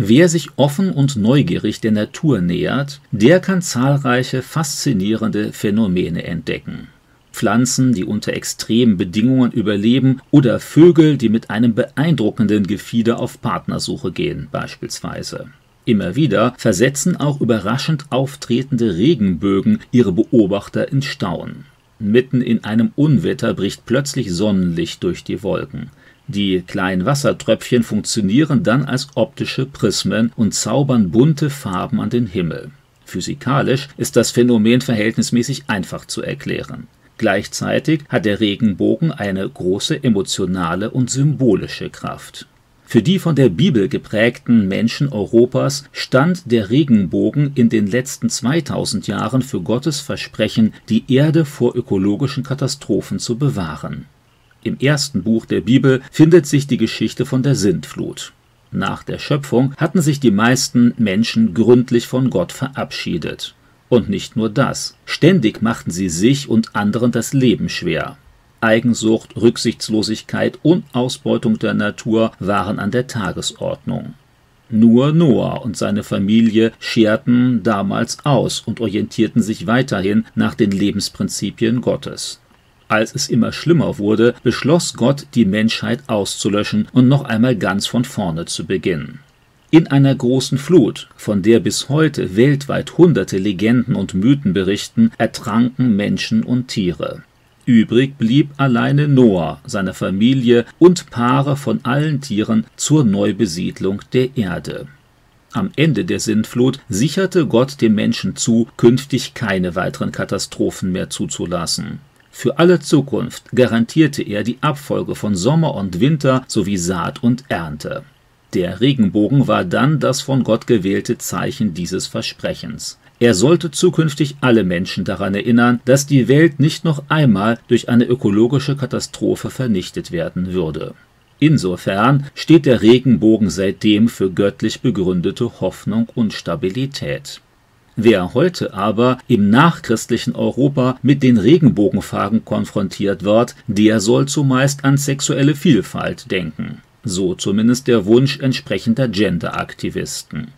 Wer sich offen und neugierig der Natur nähert, der kann zahlreiche faszinierende Phänomene entdecken. Pflanzen, die unter extremen Bedingungen überleben, oder Vögel, die mit einem beeindruckenden Gefieder auf Partnersuche gehen, beispielsweise. Immer wieder versetzen auch überraschend auftretende Regenbögen ihre Beobachter in Staunen. Mitten in einem Unwetter bricht plötzlich Sonnenlicht durch die Wolken. Die kleinen Wassertröpfchen funktionieren dann als optische Prismen und zaubern bunte Farben an den Himmel. Physikalisch ist das Phänomen verhältnismäßig einfach zu erklären. Gleichzeitig hat der Regenbogen eine große emotionale und symbolische Kraft. Für die von der Bibel geprägten Menschen Europas stand der Regenbogen in den letzten 2000 Jahren für Gottes Versprechen, die Erde vor ökologischen Katastrophen zu bewahren. Im ersten Buch der Bibel findet sich die Geschichte von der Sintflut. Nach der Schöpfung hatten sich die meisten Menschen gründlich von Gott verabschiedet. Und nicht nur das. Ständig machten sie sich und anderen das Leben schwer. Eigensucht, Rücksichtslosigkeit und Ausbeutung der Natur waren an der Tagesordnung. Nur Noah und seine Familie scherten damals aus und orientierten sich weiterhin nach den Lebensprinzipien Gottes. Als es immer schlimmer wurde, beschloss Gott, die Menschheit auszulöschen und noch einmal ganz von vorne zu beginnen. In einer großen Flut, von der bis heute weltweit hunderte Legenden und Mythen berichten, ertranken Menschen und Tiere. Übrig blieb alleine Noah, seine Familie und Paare von allen Tieren zur Neubesiedlung der Erde. Am Ende der Sintflut sicherte Gott dem Menschen zu, künftig keine weiteren Katastrophen mehr zuzulassen. Für alle Zukunft garantierte er die Abfolge von Sommer und Winter sowie Saat und Ernte. Der Regenbogen war dann das von Gott gewählte Zeichen dieses Versprechens. Er sollte zukünftig alle Menschen daran erinnern, dass die Welt nicht noch einmal durch eine ökologische Katastrophe vernichtet werden würde. Insofern steht der Regenbogen seitdem für göttlich begründete Hoffnung und Stabilität. Wer heute aber im nachchristlichen Europa mit den Regenbogenfarben konfrontiert wird, der soll zumeist an sexuelle Vielfalt denken. So zumindest der Wunsch entsprechender Genderaktivisten.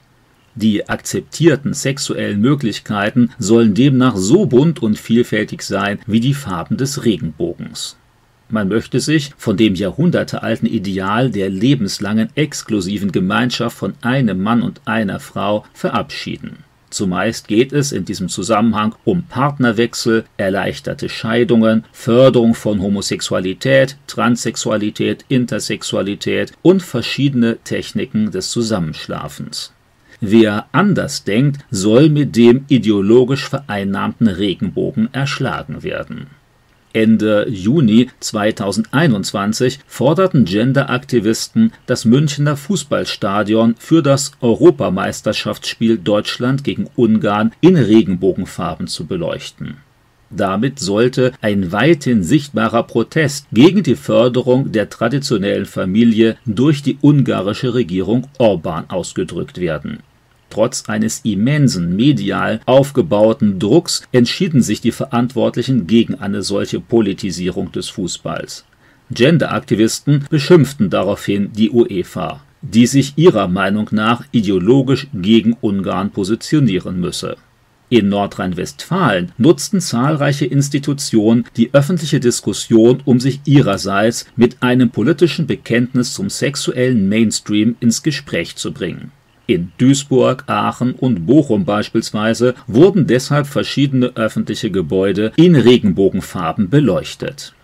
Die akzeptierten sexuellen Möglichkeiten sollen demnach so bunt und vielfältig sein wie die Farben des Regenbogens. Man möchte sich von dem jahrhundertealten Ideal der lebenslangen exklusiven Gemeinschaft von einem Mann und einer Frau verabschieden. Zumeist geht es in diesem Zusammenhang um Partnerwechsel, erleichterte Scheidungen, Förderung von Homosexualität, Transsexualität, Intersexualität und verschiedene Techniken des Zusammenschlafens. Wer anders denkt, soll mit dem ideologisch vereinnahmten Regenbogen erschlagen werden Ende Juni 2021 forderten Genderaktivisten, das Münchner Fußballstadion für das Europameisterschaftsspiel Deutschland gegen Ungarn in Regenbogenfarben zu beleuchten. Damit sollte ein weithin sichtbarer Protest gegen die Förderung der traditionellen Familie durch die ungarische Regierung Orban ausgedrückt werden Trotz eines immensen medial aufgebauten Drucks entschieden sich die Verantwortlichen gegen eine solche Politisierung des Fußballs. Genderaktivisten beschimpften daraufhin die UEFA, die sich ihrer Meinung nach ideologisch gegen Ungarn positionieren müsse. In Nordrhein-Westfalen nutzten zahlreiche Institutionen die öffentliche Diskussion, um sich ihrerseits mit einem politischen Bekenntnis zum sexuellen Mainstream ins Gespräch zu bringen in Duisburg, Aachen und Bochum beispielsweise wurden deshalb verschiedene öffentliche Gebäude in Regenbogenfarben beleuchtet.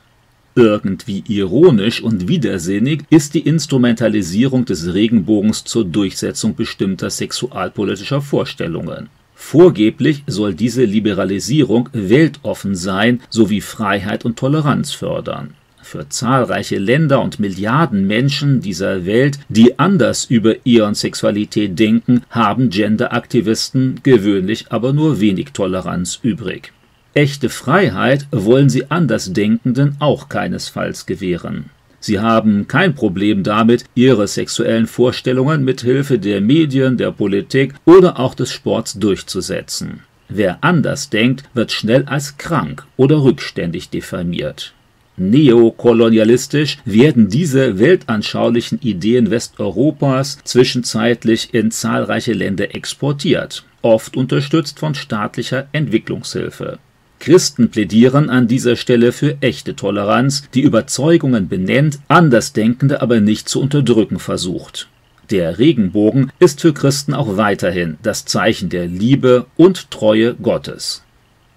Irgendwie ironisch und widersinnig ist die Instrumentalisierung des Regenbogens zur Durchsetzung bestimmter sexualpolitischer Vorstellungen. Vorgeblich soll diese Liberalisierung weltoffen sein sowie Freiheit und Toleranz fördern für zahlreiche Länder und Milliarden Menschen dieser Welt, die anders über ihre Sexualität denken, haben Genderaktivisten gewöhnlich aber nur wenig Toleranz übrig. Echte Freiheit wollen sie Andersdenkenden auch keinesfalls gewähren. Sie haben kein Problem damit, ihre sexuellen Vorstellungen mit Hilfe der Medien, der Politik oder auch des Sports durchzusetzen. Wer anders denkt, wird schnell als krank oder rückständig diffamiert. Neokolonialistisch werden diese weltanschaulichen Ideen Westeuropas zwischenzeitlich in zahlreiche Länder exportiert, oft unterstützt von staatlicher Entwicklungshilfe. Christen plädieren an dieser Stelle für echte Toleranz, die Überzeugungen benennt, Andersdenkende aber nicht zu unterdrücken versucht. Der Regenbogen ist für Christen auch weiterhin das Zeichen der Liebe und Treue Gottes